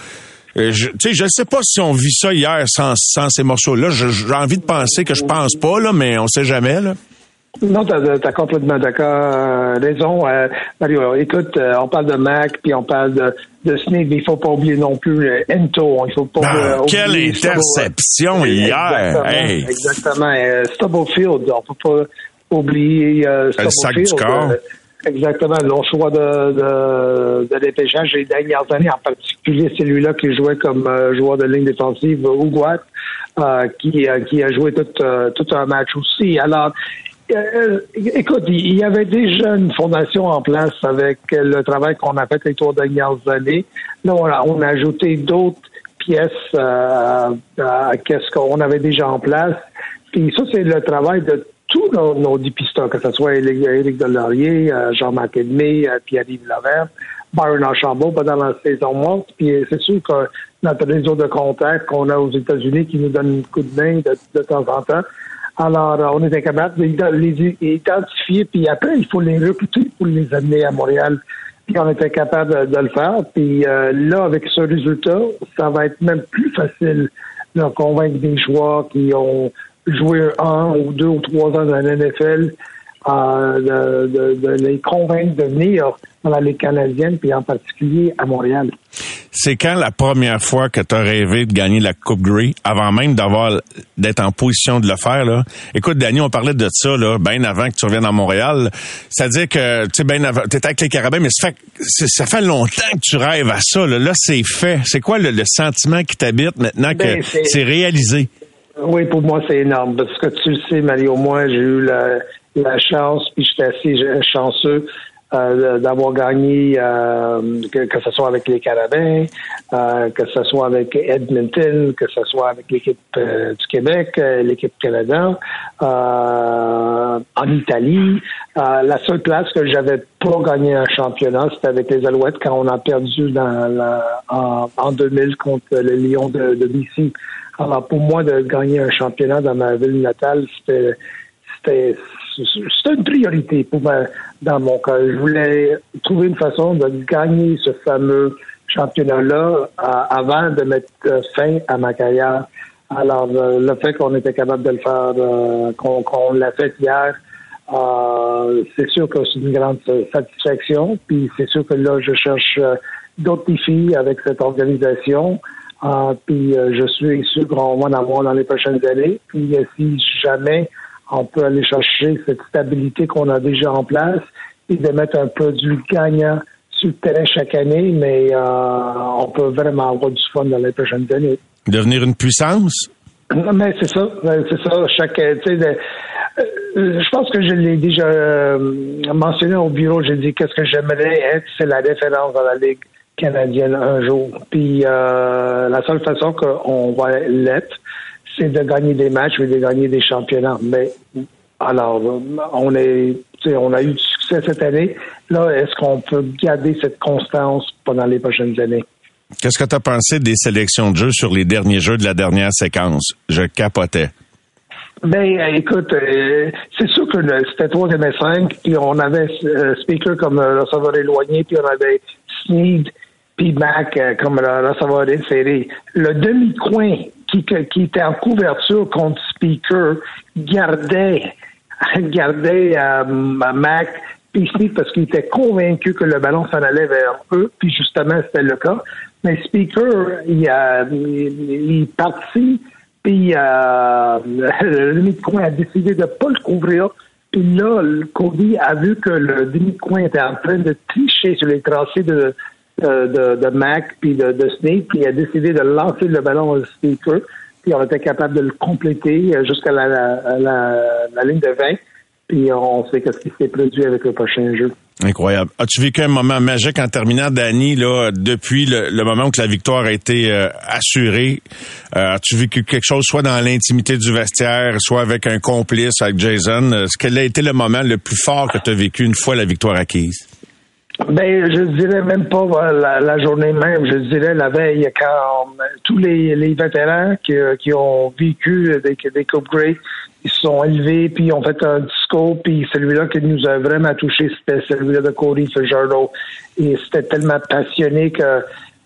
euh, je, tu sais, pas si on vit ça hier sans, sans ces morceaux-là. J'ai envie de penser que je pense pas, là, mais on sait jamais. Là. Non, t'as as complètement d'accord, euh, raison. Euh, Mario, écoute, euh, on parle de Mac, puis on parle de, de Snake, mais il faut pas oublier non plus euh, Ento. Il faut pas Ah, quelle oublier Stubble- interception hier! Exactement, Hey. exactement. Stubblefield, on peut pas oublier euh, Le sac du Stubblefield. corps. Euh, exactement, le choix de, de, de dépêchage les dernières années, en particulier celui-là qui jouait comme euh, joueur de ligne défensive, Ouguat, euh, qui, euh, qui a joué tout, euh, tout un match aussi. Alors, euh, écoute, il y avait déjà une fondation en place avec le travail qu'on a fait les trois dernières années. Là, on a, on a ajouté d'autres pièces euh, à qu'est-ce qu'on avait déjà en place. Puis ça, c'est le travail de tous nos, nos que ce soit Éric, Delaurier, euh, Jean-Marc Edmé, euh, Pierre-Yves Laverne, Byron Archambault pendant la saison morte. Puis euh, c'est sûr que notre réseau de contacts qu'on a aux États-Unis qui nous donne un coup de main de, temps en temps. Alors, on était capable de les identifier, puis après, il faut les recruter pour les amener à Montréal. Puis on était capable de, le faire. Puis là, avec ce résultat, ça va être même plus facile de convaincre des joueurs qui ont joué un ou deux ou trois ans dans la NFL, euh, de, de, de les convaincre de venir dans la Ligue canadienne, puis en particulier à Montréal. C'est quand la première fois que tu as rêvé de gagner la Coupe Grey, avant même d'avoir d'être en position de le faire là? Écoute, Danny, on parlait de ça là, bien avant que tu reviennes à Montréal. C'est-à-dire que tu sais, bien avant, t'étais avec les Carabins, mais ça fait, ça fait longtemps que tu rêves à ça. Là, là c'est fait. C'est quoi le, le sentiment qui t'habite maintenant que Ben, c'est réalisé? Oui, pour moi, c'est énorme. Parce que tu le sais, Mario, moi, j'ai eu la, la chance, puis j'étais assez chanceux euh, d'avoir gagné, euh, que, que, ce soit avec les Carabins, euh, que ce soit avec Edmonton, que ce soit avec l'équipe du Québec, l'équipe canadienne, en Italie. la seule place que j'avais pas gagné un championnat, c'était avec les Alouettes quand on a perdu dans la, en, en 2000 contre le Lyon de, de BC. Alors pour moi, de gagner un championnat dans ma ville natale, c'était c'était c'était une priorité pour moi dans mon cas. Je voulais trouver une façon de gagner ce fameux championnat-là avant de mettre fin à ma carrière. Alors, euh, le fait qu'on était capable de le faire, euh, qu'on l'a fait hier, euh, c'est sûr que c'est une grande satisfaction. Puis c'est sûr que là, je cherche d'autres défis avec cette organisation. Puis je suis sûr qu'on va en avoir dans les prochaines années. Puis si jamais on peut aller chercher cette stabilité qu'on a déjà en place et de mettre un produit gagnant sur le terrain chaque année, mais euh, on peut vraiment avoir du fun dans les prochaines années. Devenir une puissance? Mais c'est ça, c'est ça. Chaque, euh, je pense que je l'ai déjà euh, mentionné au bureau. J'ai dit qu'est-ce que j'aimerais être, c'est la référence dans la Ligue canadienne un jour. Puis la seule façon qu'on va l'être, c'est de gagner des matchs ou de gagner des championnats. Mais alors, on est, on a eu du succès cette année. Là, est-ce qu'on peut garder cette constance pendant les prochaines années? Qu'est-ce que tu as pensé des sélections de jeux sur les derniers jeux de la dernière séquence? Je capotais. Ben, écoute, euh, c'est sûr que c'était 3 et 5, puis on avait euh, Speaker comme euh, receveur éloigné, puis on avait Sneed, puis Mac comme receveur inséré. Le demi-coin qui, était en couverture contre Speaker gardait, gardait euh, Mac puis parce qu'il était convaincu que le ballon s'en allait vers eux, puis justement, c'était le cas. Mais Speaker, il, a, il, est parti, puis euh, le demi-coin a décidé de ne pas le couvrir. Puis là, Cody a vu que le demi-coin était en train de tricher sur les tracés de, de, de Mac puis de, de Snake, puis il a décidé de lancer le ballon au speaker, puis on était capable de le compléter euh, jusqu'à la, la, la, ligne de 20, puis on sait qu'est-ce qui s'est produit avec le prochain jeu. Incroyable. As-tu vécu un moment magique en terminant, Danny, là, depuis le, moment où la victoire a été euh, assurée? Euh, as-tu vécu quelque chose soit dans l'intimité du vestiaire, soit avec un complice, avec Jason? Quel a été le moment le plus fort que tu as vécu une fois la victoire acquise? Ben, je dirais même pas la, journée même, je dirais la veille, quand tous les, les vétérans qui, qui ont vécu des, des Coupe Grey, ils se sont élevés, puis ont fait un discours, puis celui-là qui nous a vraiment touché, c'était celui-là de Cody Fajardo. Et c'était tellement passionné que,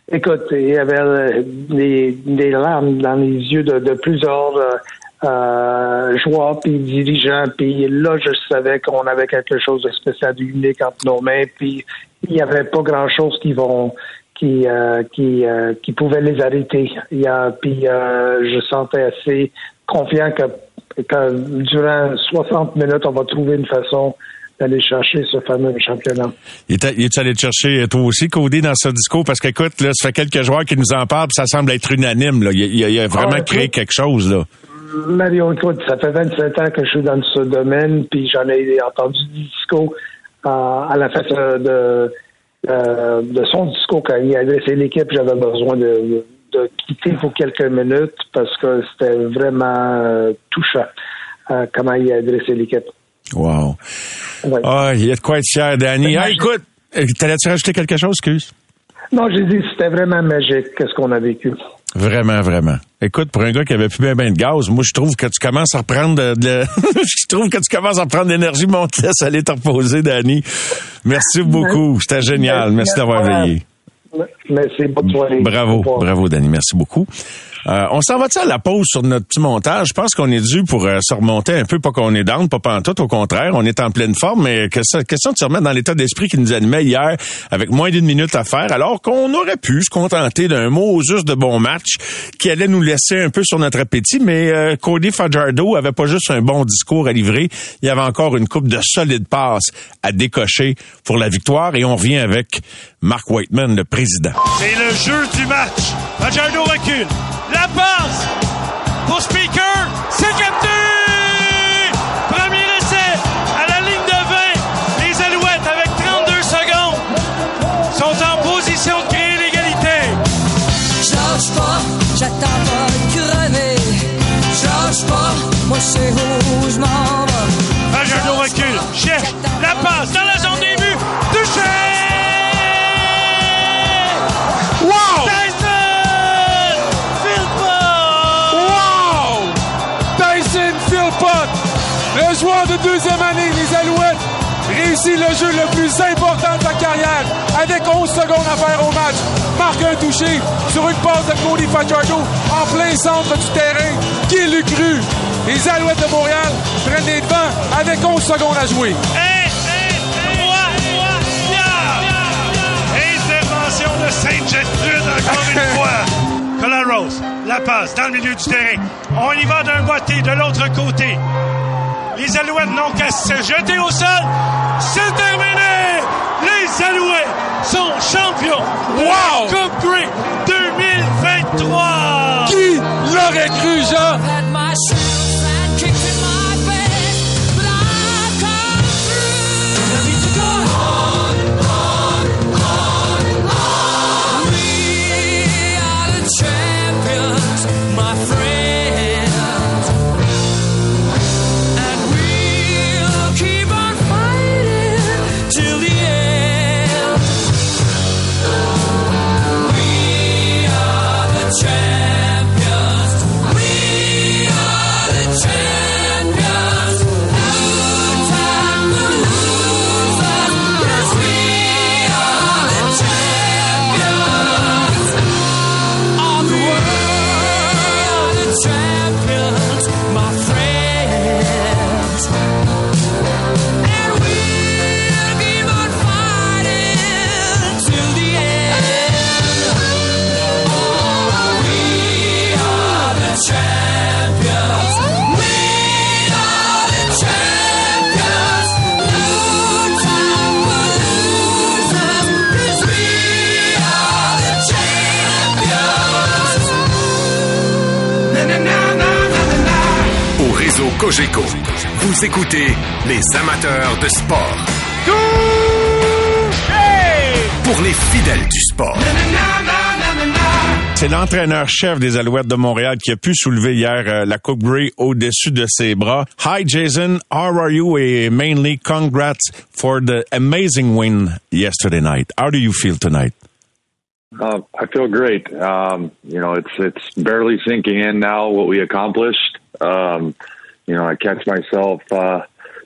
écoute, il y avait des, larmes dans les yeux de plusieurs euh, euh, joueurs puis dirigeants. Puis là, je savais qu'on avait quelque chose de spécial, unique entre nos mains. Puis il n'y avait pas grand-chose qui vont qui euh, qui euh, qui pouvait les arrêter. Il y a, puis euh, je sentais assez confiant que, que durant 60 minutes, on va trouver une façon d'aller chercher ce fameux championnat. Il est, allé chercher toi aussi, Cody, dans ce discours? Parce qu'écoute, là, ça fait quelques joueurs qui nous en parlent, ça semble être unanime. Là. Il, a, vraiment ah, créé quelque chose. là. Mario, écoute, ça fait 27 ans que je suis dans ce domaine, puis j'en ai entendu du discours euh, à la fin de, euh, de son discours quand il a adressé l'équipe. J'avais besoin de, de, quitter pour quelques minutes parce que c'était vraiment euh, touchant comment il a adressé l'équipe. Wow. Ah, il y a de quoi être fier, Danny. Ah, écoute, t'allais-tu rajouter quelque chose, excuse? Non, j'ai dit c'était vraiment magique, qu'est-ce qu'on a vécu. Vraiment, vraiment. Écoute, pour un gars qui avait plus bien, de gaz, moi, je trouve que tu commences à reprendre de, je trouve que tu commences à reprendre l'énergie, mon te laisse aller te reposer, Danny. Merci beaucoup. C'était génial. Merci d'avoir veillé. Merci. Bonne soirée. Bravo. Bravo, Danny. Merci beaucoup. Euh, on s'en va-tu à la pause sur notre petit montage? Je pense qu'on est dû pour euh, se remonter un peu, pas qu'on est down, pas tout, au contraire, on est en pleine forme, mais question de se remettre dans l'état d'esprit qui nous animait hier avec moins d'une minute à faire, alors qu'on aurait pu se contenter d'un mot juste de bon match qui allait nous laisser un peu sur notre appétit, mais euh, Cody Fajardo avait pas juste un bon discours à livrer, il y avait encore une coupe de solides passes à décocher pour la victoire et on revient avec Mark Whiteman, le président. C'est le jeu du match. Fajardo recule. La passe pour Speaker, c'est capté Premier essai à la ligne de 20. Les Alouettes avec 32 secondes sont en position de créer l'égalité. Change pas, j'attends pas. Change pas, moi réussit le jeu le plus important de sa carrière avec 11 secondes à faire au match. Marque un touché sur une passe de Cody Fajardo en plein centre du terrain. Qui l'eût cru? Les Alouettes de Montréal prennent les devants avec 11 secondes à jouer. Moi, moi! Intervention de Sainte-Gertrude encore une fois. Colaros, la passe dans le milieu du terrain. On y va d'un boîtier de l'autre côté. Les Alouettes n'ont qu'à se jeter au sol. C'est terminé! Les Alouettes sont champions de Wow! la Coupe Grey 2023! Qui l'aurait cru, Jean? L'entraîneur-chef des Alouettes de Montréal qui a pu soulever hier euh, la Coupe Grey au-dessus de ses bras. Hi Jason, how are you? And mainly congrats for the amazing win yesterday night. How do you feel tonight? Uh, I feel great. Um, you know, it's it's barely sinking in now what we accomplished. Um, you know, I catch myself uh,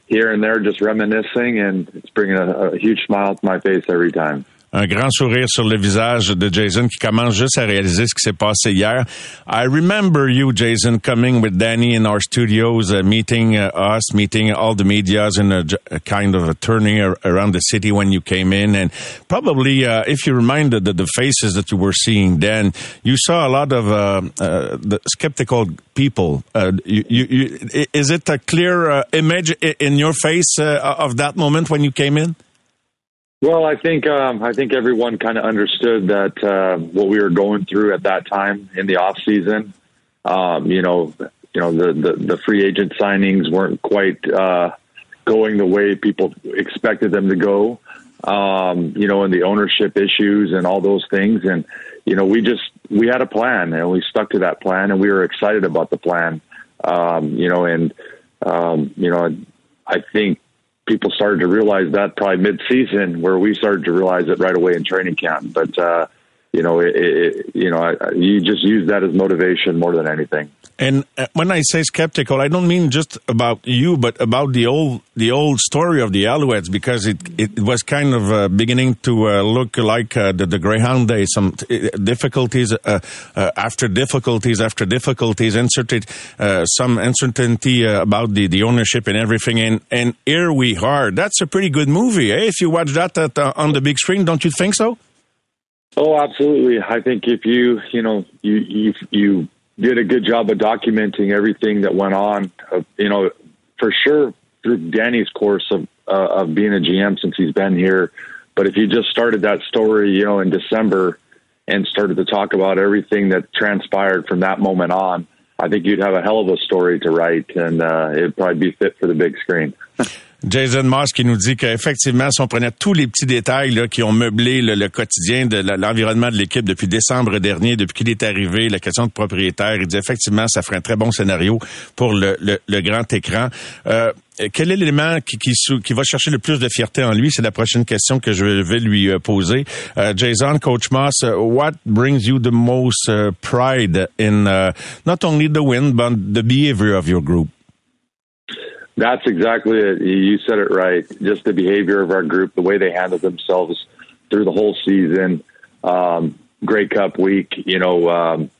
here and there just reminiscing, and it's bringing a huge smile to my face every time. Un grand sourire sur le visage de Jason qui commence juste à réaliser ce qui s'est passé hier. I remember you, Jason, coming with Danny in our studios, uh, meeting uh, us, meeting all the medias in a, kind of a turning ar- around the city when you came in. And probably, uh, if you reminded the, the faces that you were seeing then, you saw a lot of uh, uh, the skeptical people. Uh, you, you, is it a clear image in your face of that moment when you came in? Well, I think um, I think everyone kind of understood that uh, what we were going through at that time in the off season. Um, you know, you know the, the the free agent signings weren't quite uh, going the way people expected them to go. Um, you know, and the ownership issues and all those things, and you know, we just we had a plan and we stuck to that plan, and we were excited about the plan. Um, you know, and um, you know, I think people started to realize that probably mid-season, where we started to realize it right away in training camp. But uh, you know, it, it, you know, I, you just use that as motivation more than anything. And uh, when I say skeptical, I don't mean just about you, but about the old the old story of the Alouettes, because it it was kind of uh, beginning to uh, look like uh, the, the Greyhound days. Some uh, difficulties uh, after difficulties after difficulties, inserted some uncertainty about the, the ownership and everything. And and here we are. That's a pretty good movie, eh? If you watch that at, on the big screen, don't you think so? Oh, absolutely. I think if you, you know, you you you did a good job of documenting everything that went on, uh, you know, for sure through Danny's course of uh, of being a GM since he's been here. But if you just started that story, you know, in December and started to talk about everything that transpired from that moment on, I think you'd have a hell of a story to write, and uh, it'd probably be fit for the big screen. Jason Moss qui nous dit qu'effectivement, si on prenait tous les petits détails là, qui ont meublé le, quotidien de l'environnement de l'équipe depuis décembre dernier, depuis qu'il est arrivé, la question de propriétaire, il dit effectivement, ça ferait un très bon scénario pour le, le- le grand écran. Euh, quel est l'élément qui, qui, qui va chercher le plus de fierté en lui? C'est la prochaine question que je vais lui euh, poser. Euh, Jason, Coach Moss, uh, what brings you the most pride in uh, not only the win, but the behavior of your group? That's exactly it. You said it right. Just the behavior of our group, the way they handled themselves through the whole season. Um, Cup week, you know, um,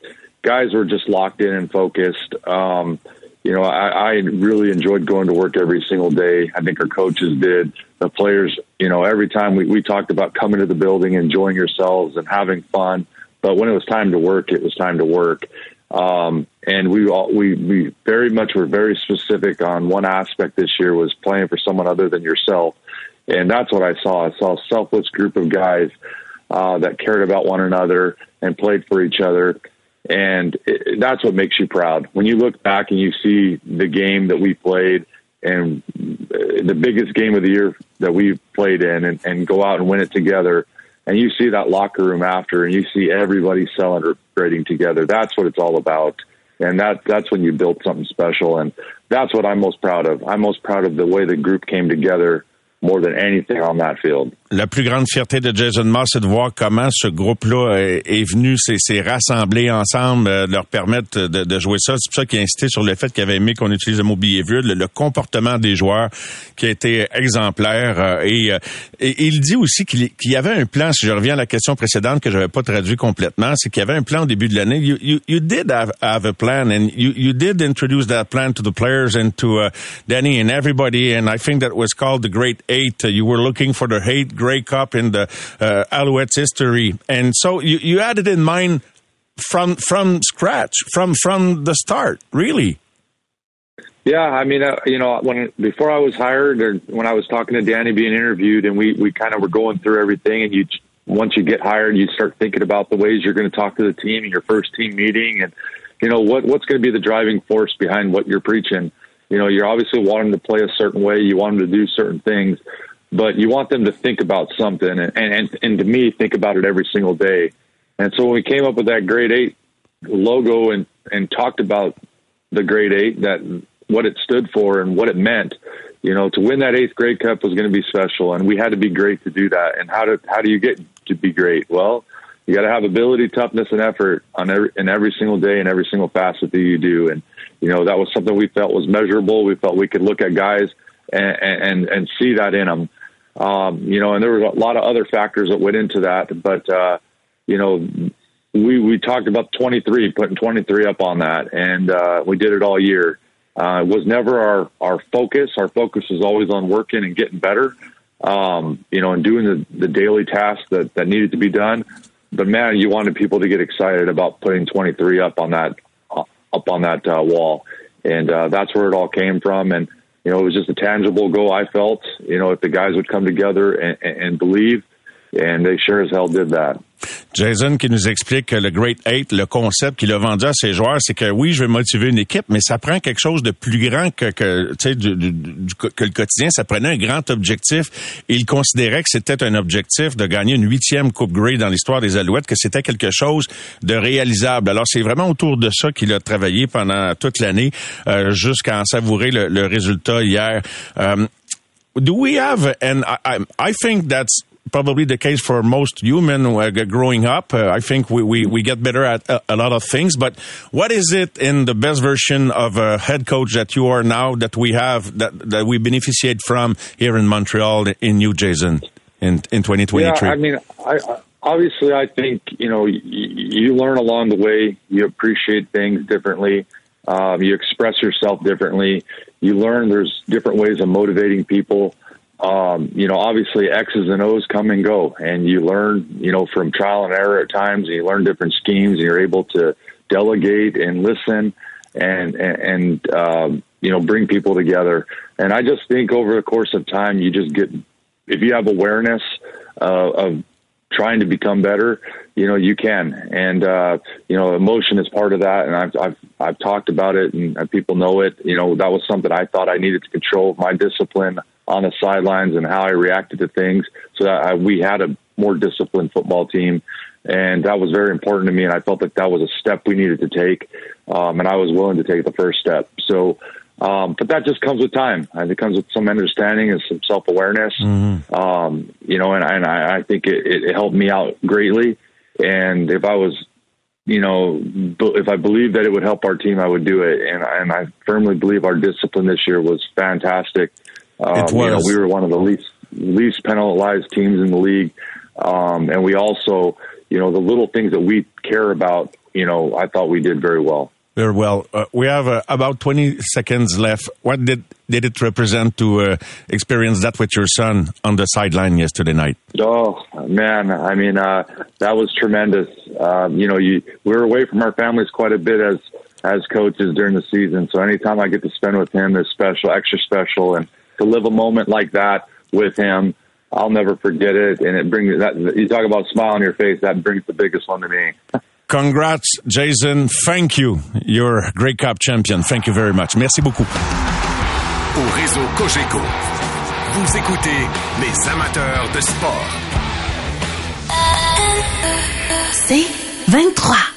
guys were just locked in and focused. Um, you know, I, I really enjoyed going to work every single day. I think our coaches did. The players, you know, every time we, we talked about coming to the building, enjoying yourselves and having fun. But when it was time to work, it was time to work. Um, and we all, we, we very much were very specific on one aspect this year was playing for someone other than yourself. And that's what I saw. I saw a selfless group of guys, uh, that cared about one another and played for each other. And it, that's what makes you proud. When you look back and you see the game that we played and uh, the biggest game of the year that we played in and, and go out and win it together, and you see that locker room after and you see everybody celebrating together. That's what it's all about. And that that's when you build something special. And that's what I'm most proud of. I'm most proud of the way the group came together more than anything on that field. La plus grande fierté de Jason Moss, c'est de voir comment ce groupe-là est, venu, s'est rassemblé ensemble, euh, leur permettre de, de jouer ça. C'est pour ça qu'il a insisté sur le fait qu'il avait aimé qu'on utilise le mot behavior, le, le comportement des joueurs qui a été exemplaire. euh, et, euh, et il dit aussi qu'il qu'il y avait un plan, si je reviens à la question précédente que je n'avais pas traduit complètement, c'est qu'il y avait un plan au début de l'année. You, you, you did have, a plan and you, you did introduce that plan to the players and to uh, Danny and everybody. And I think that was called the Great Eight. You were looking for the eight Grey Cup in the uh, Alouettes history. And so you, you had it in mind from, from scratch, from, from the start, really. Yeah, I mean, uh, you know, when before I was hired, or when I was talking to Danny being interviewed, and we we kind of were going through everything, and you once you get hired, you start thinking about the ways you're going to talk to the team in your first team meeting, and you know what what's going to be the driving force behind what you're preaching. You know, you're obviously wanting to play a certain way, you want them to do certain things, but you want them to think about something, and and and to me, think about it every single day. And so when we came up with that grade eight logo and and talked about the grade eight that what it stood for and what it meant you know to win that eighth grade cup was going to be special and we had to be great to do that. And how do how do you get to be great? Well you got to have ability toughness and effort on every in every single day and every single facet that you do. And you know that was something we felt was measurable. We felt we could look at guys and and and see that in them um you know and there was a lot of other factors that went into that but uh you know we we talked about 23 putting 23 up on that and uh we did it all year. Uh it was never our our focus. Our focus was always on working and getting better um you know and doing the the daily tasks that that needed to be done. But man you wanted people to get excited about putting 23 up on that uh, up on that uh, wall and uh that's where it all came from and you know it was just a tangible goal i felt you know if the guys would come together and, and believe and they sure as hell did that Jason qui nous explique que le Great Eight, le concept qu'il a vendu à ses joueurs, c'est que oui, je vais motiver une équipe, mais ça prend quelque chose de plus grand que, que, du, du- du- que le quotidien. Ça prenait un grand objectif. Il considérait que c'était un objectif de gagner une huitième Coupe Grey dans l'histoire des Alouettes, que c'était quelque chose de réalisable. Alors, c'est vraiment autour de ça qu'il a travaillé pendant toute l'année, euh, jusqu'à en savourer le, le résultat hier. Um, do we have, and I, I think that's probably the case for most human uh, growing up. Uh, I think we, we, we get better at a, a lot of things, but what is it in the best version of a head coach that you are now that we have, that, that we beneficiate from here in Montreal in you, Jason, in, in 2023? Yeah, I mean, I, obviously I think you know y- you learn along the way. You appreciate things differently. Um, you express yourself differently. You learn there's different ways of motivating people. Um, you know, obviously X's and O's come and go, and you learn, you know, from trial and error at times. And you learn different schemes, and you're able to delegate and listen, and and, and um, you know, bring people together. And I just think over the course of time, you just get if you have awareness uh, of trying to become better, you know, you can. And, uh, you know, emotion is part of that. And I've, I've, I've talked about it and uh, people know it. You know, that was something I thought I needed to control my discipline on the sidelines and how I reacted to things, so that I, we had a more disciplined football team, and that was very important to me. And I felt like that was a step we needed to take, um, and I was willing to take the first step. So. Um, but that just comes with time. And it comes with some understanding and some self awareness. Um, you know, and, and I, I think it, it helped me out greatly. And if I was, you know, if I believed that it would help our team, I would do it. And, and I firmly believe our discipline this year was fantastic. Um, It You know, we were one of the least least penalized teams in the league, um, and we also, you know, the little things that we care about. You know, I thought we did very well. Very well. Uh, we have uh, about 20 seconds left. What did, did it represent to uh, experience that with your son on the sideline yesterday night? Oh man, I mean uh, that was tremendous. Um, you know, you we were away from our families quite a bit as as coaches during the season. So anytime I get to spend with him is special, extra special, and to live a moment like that with him, I'll never forget it. And it brings that you talk about a smile on your face. That brings the biggest one to me. Congrats, Jason. Thank you. You're a Grey Cup champion. Thank you very much. Merci beaucoup. Au réseau Cogeco, vous écoutez les amateurs de sport. C'est 23.